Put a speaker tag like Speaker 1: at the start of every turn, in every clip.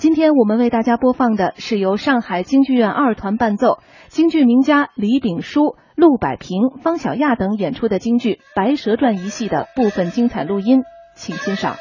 Speaker 1: 今天我们为大家播放的是由上海京剧院二团伴奏，京剧名家李炳书、陆百平、方小亚等演出的京剧《白蛇传》一戏的部分精彩录音，请欣赏。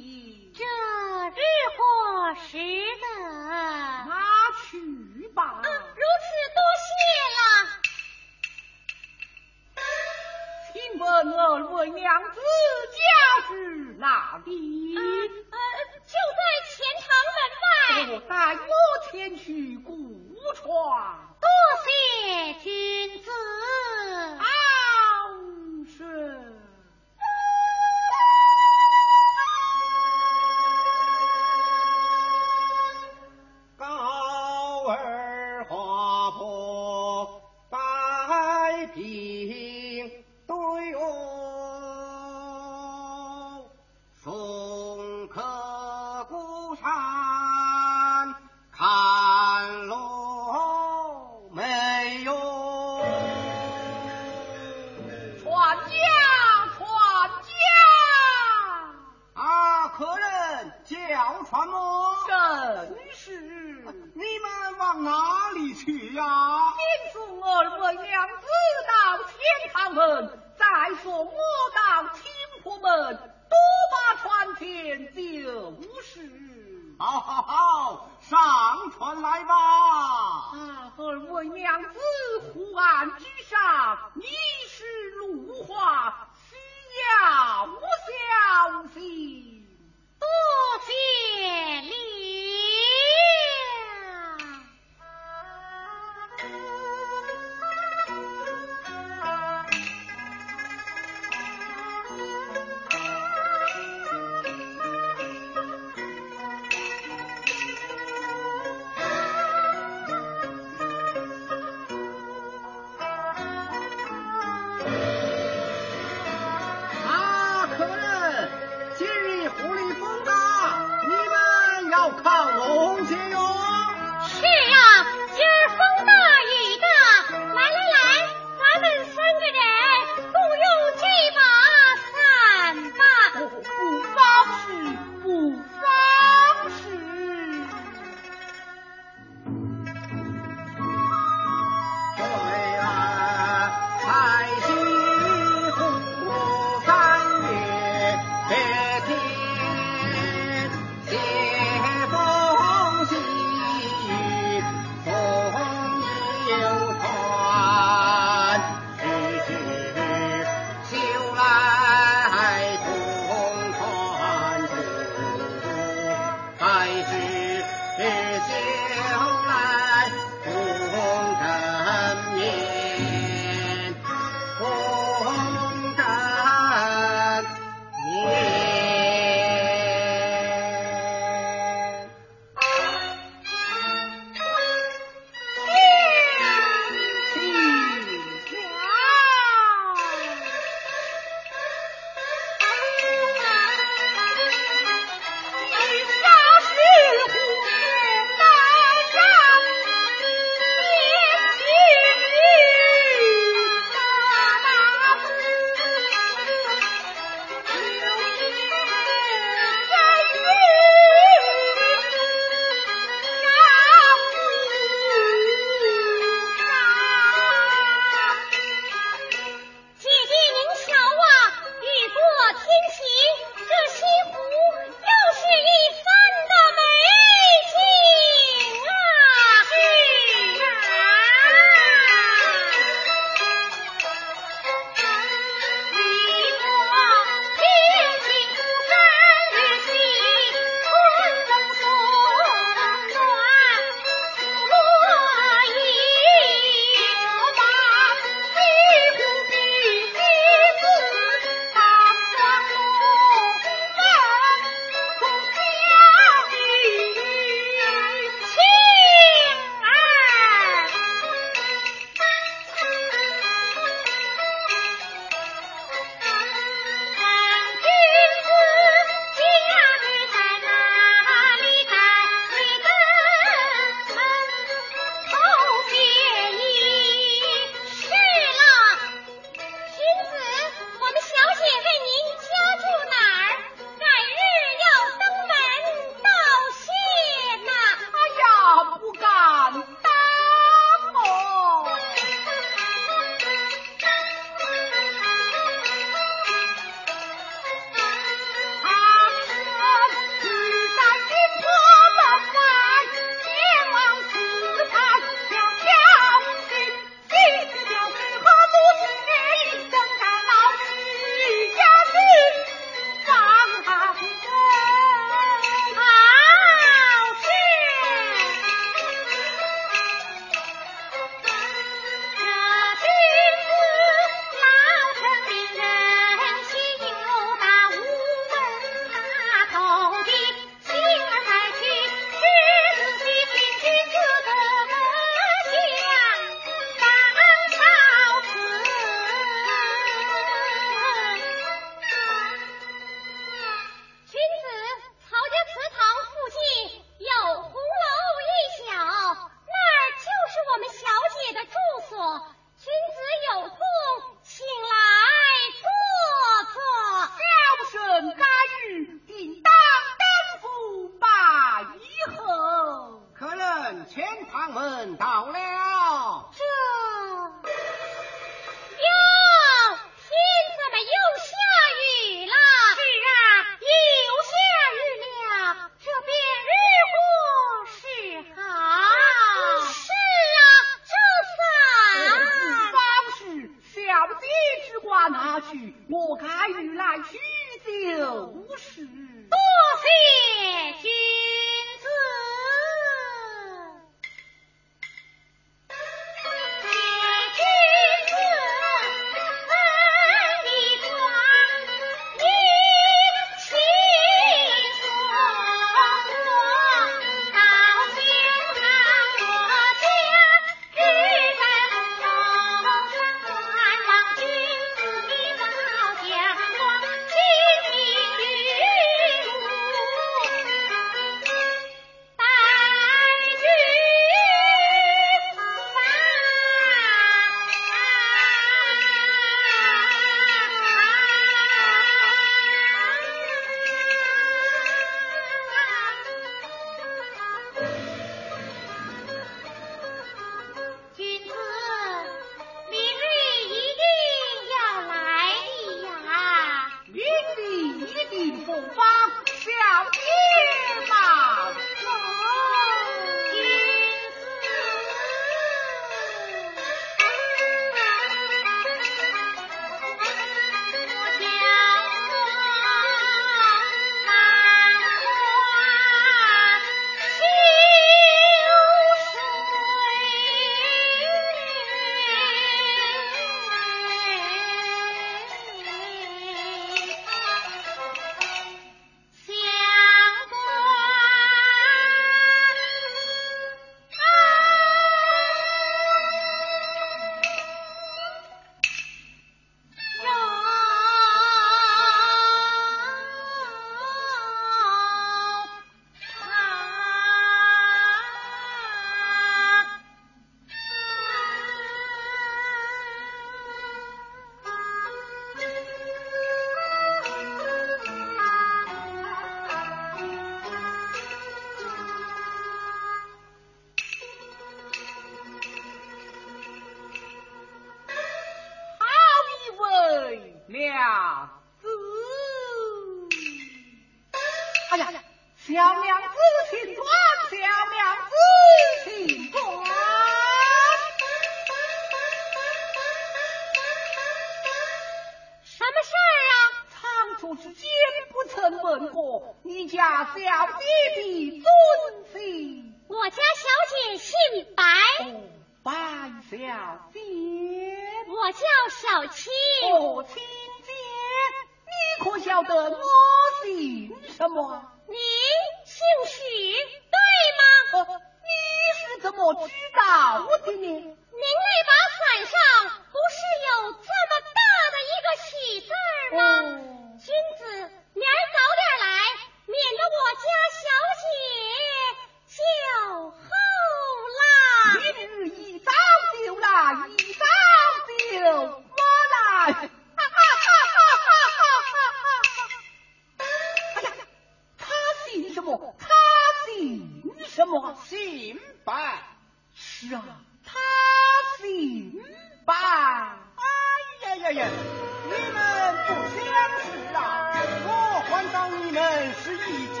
Speaker 2: 是一
Speaker 3: 家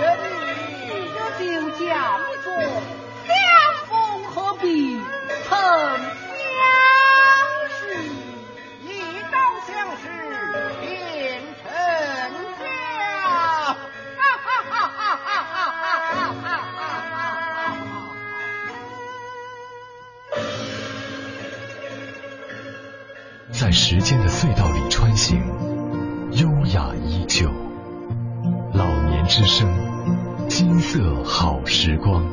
Speaker 3: 人，有就叫不坐，
Speaker 2: 相逢何必曾相识？
Speaker 3: 一朝相识便成家，哈
Speaker 2: 哈哈哈哈哈！在时
Speaker 3: 间的隧道里穿行。
Speaker 2: 之声金色
Speaker 3: 好时光。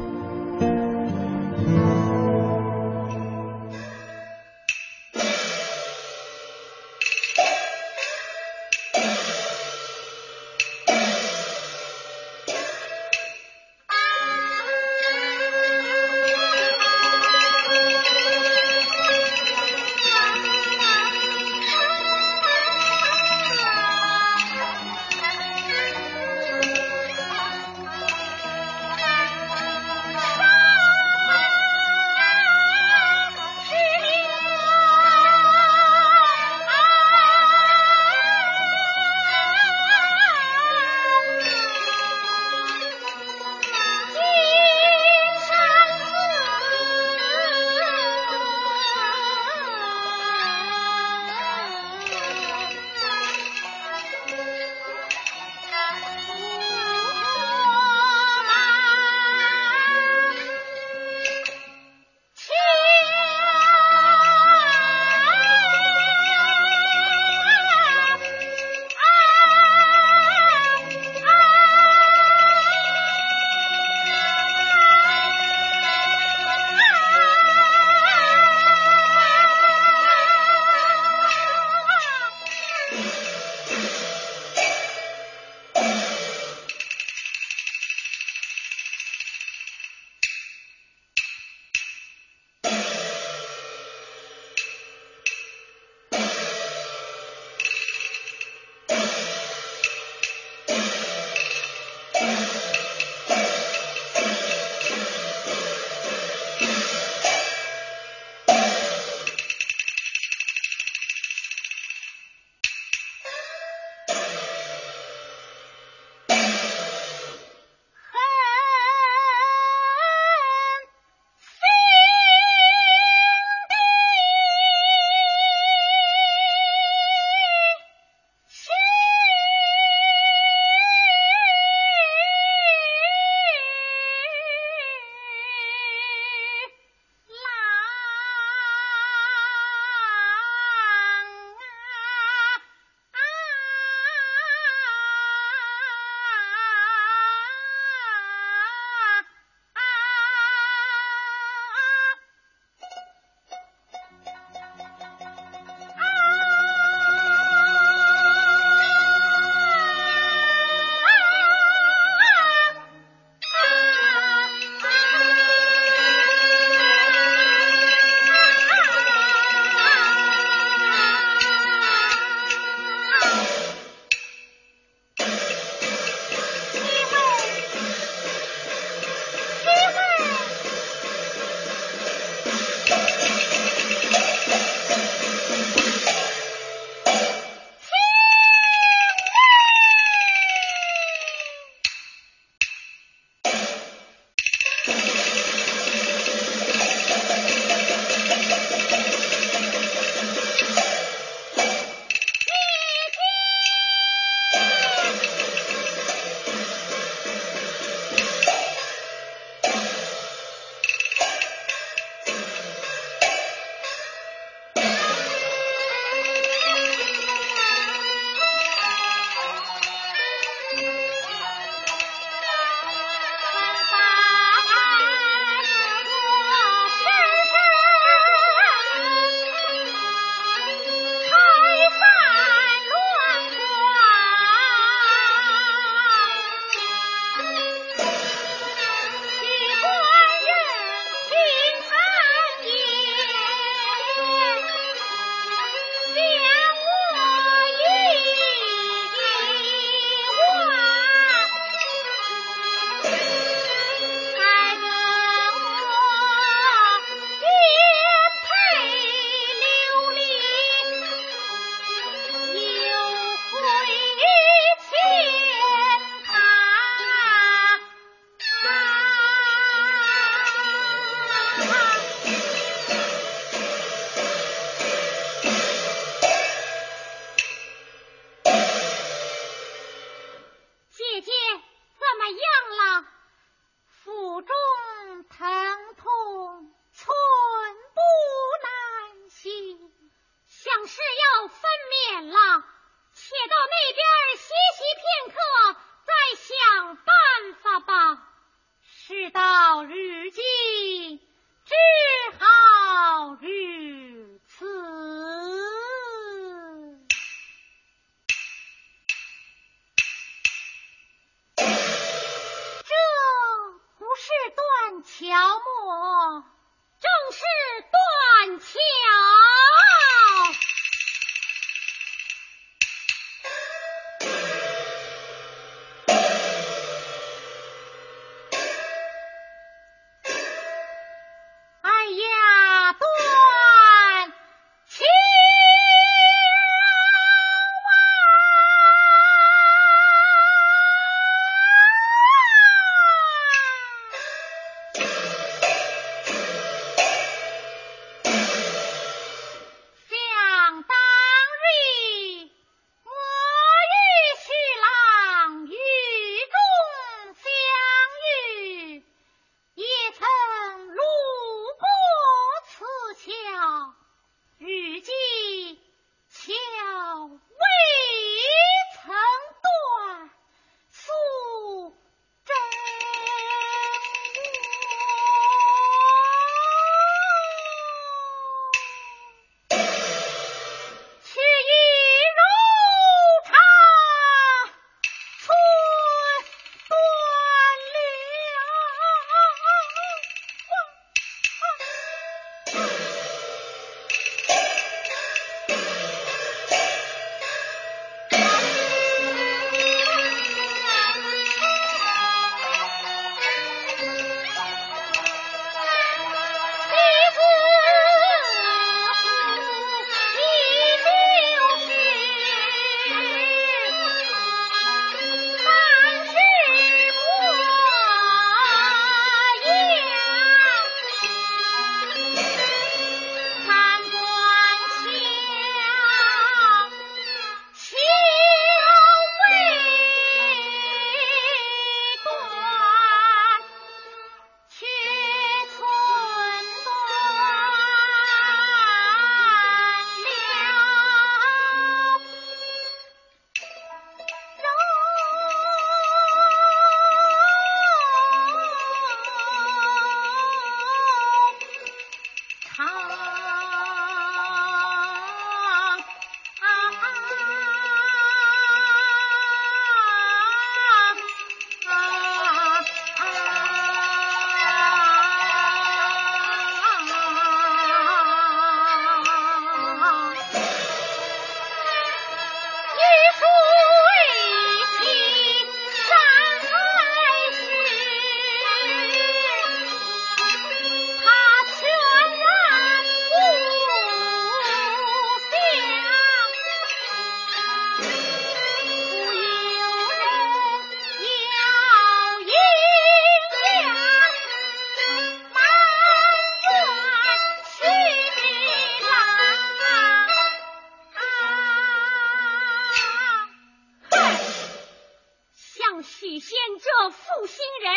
Speaker 3: 见这
Speaker 4: 负心人，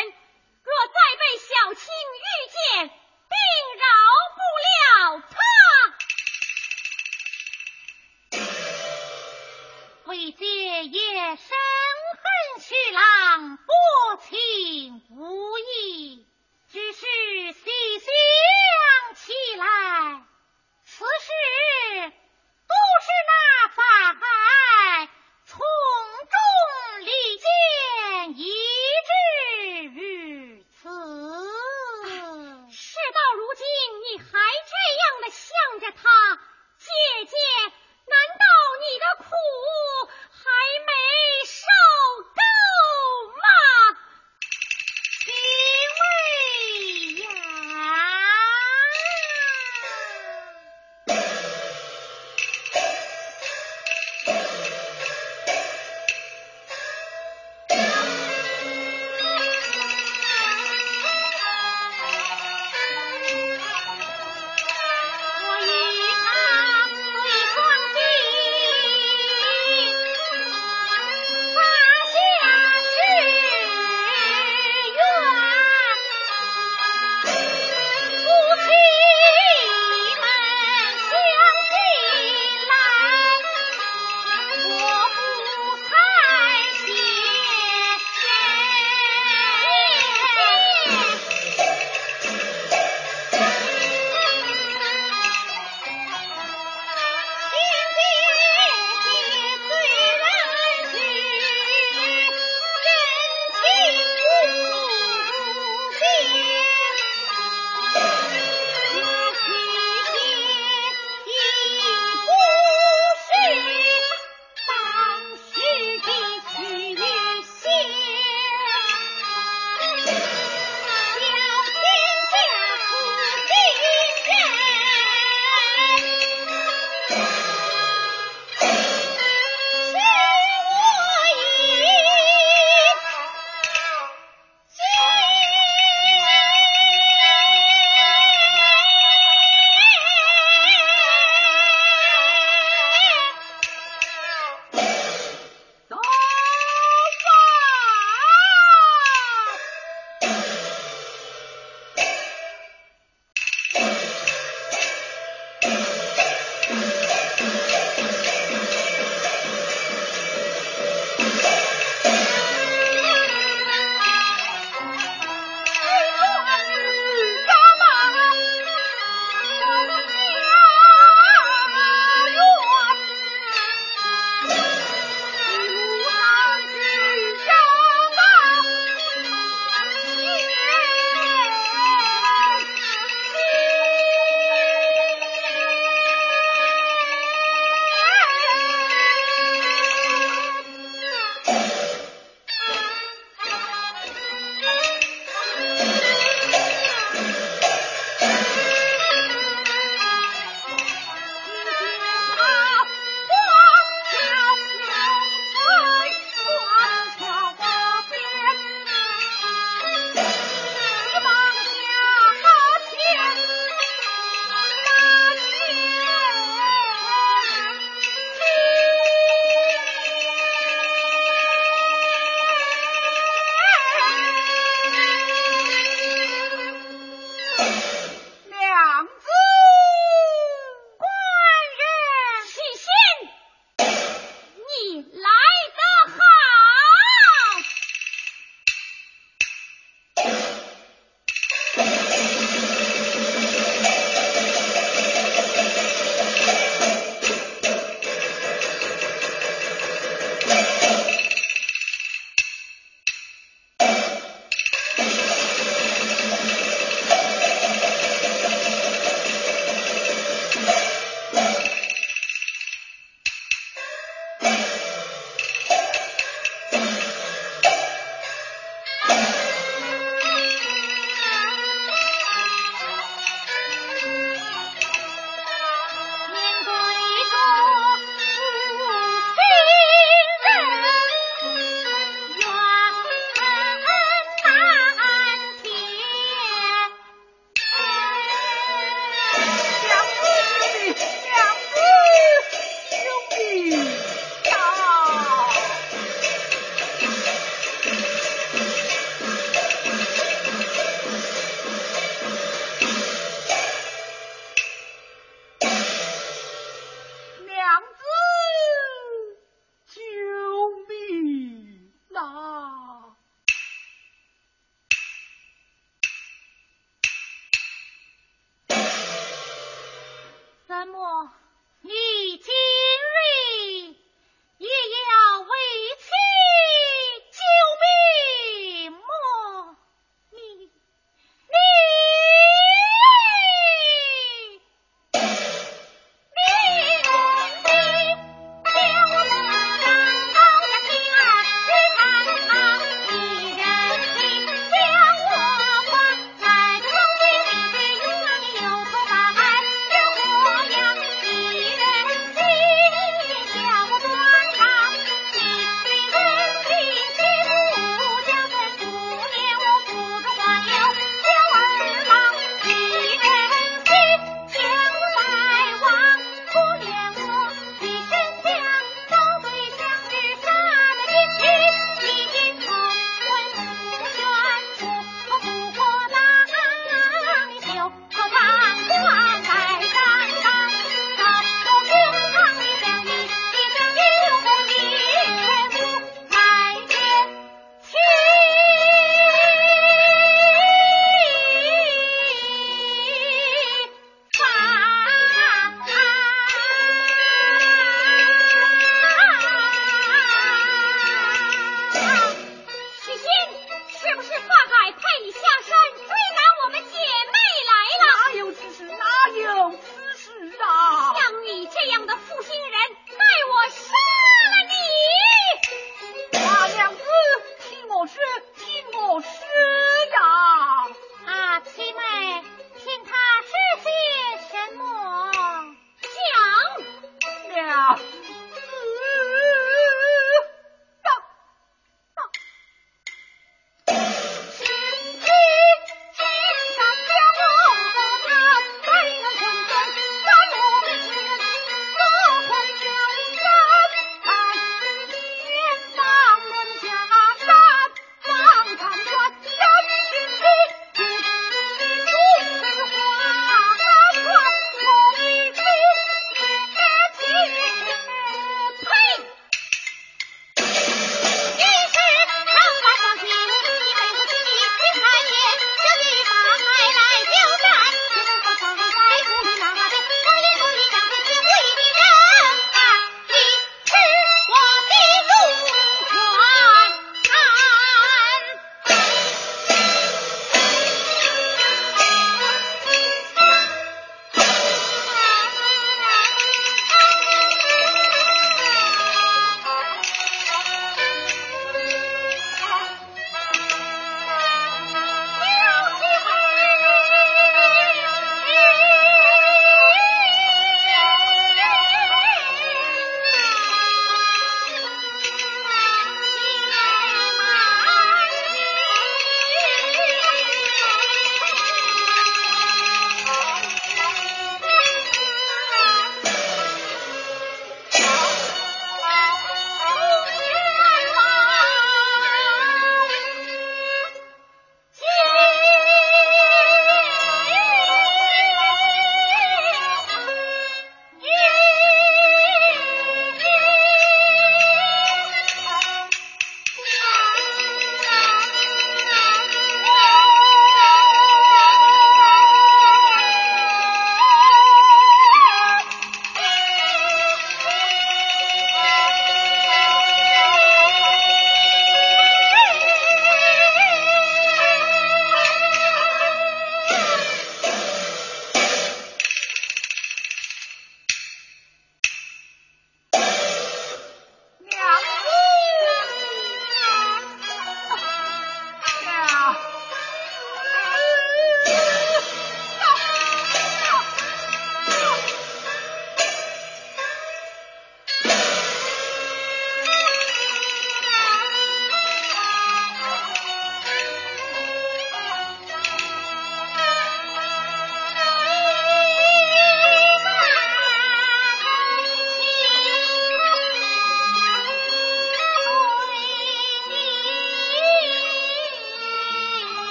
Speaker 3: 若再被小青遇见，定
Speaker 2: 饶不了
Speaker 3: 他。为借夜生
Speaker 2: 恨去浪，不
Speaker 1: 情无义，只是细想起来，此事。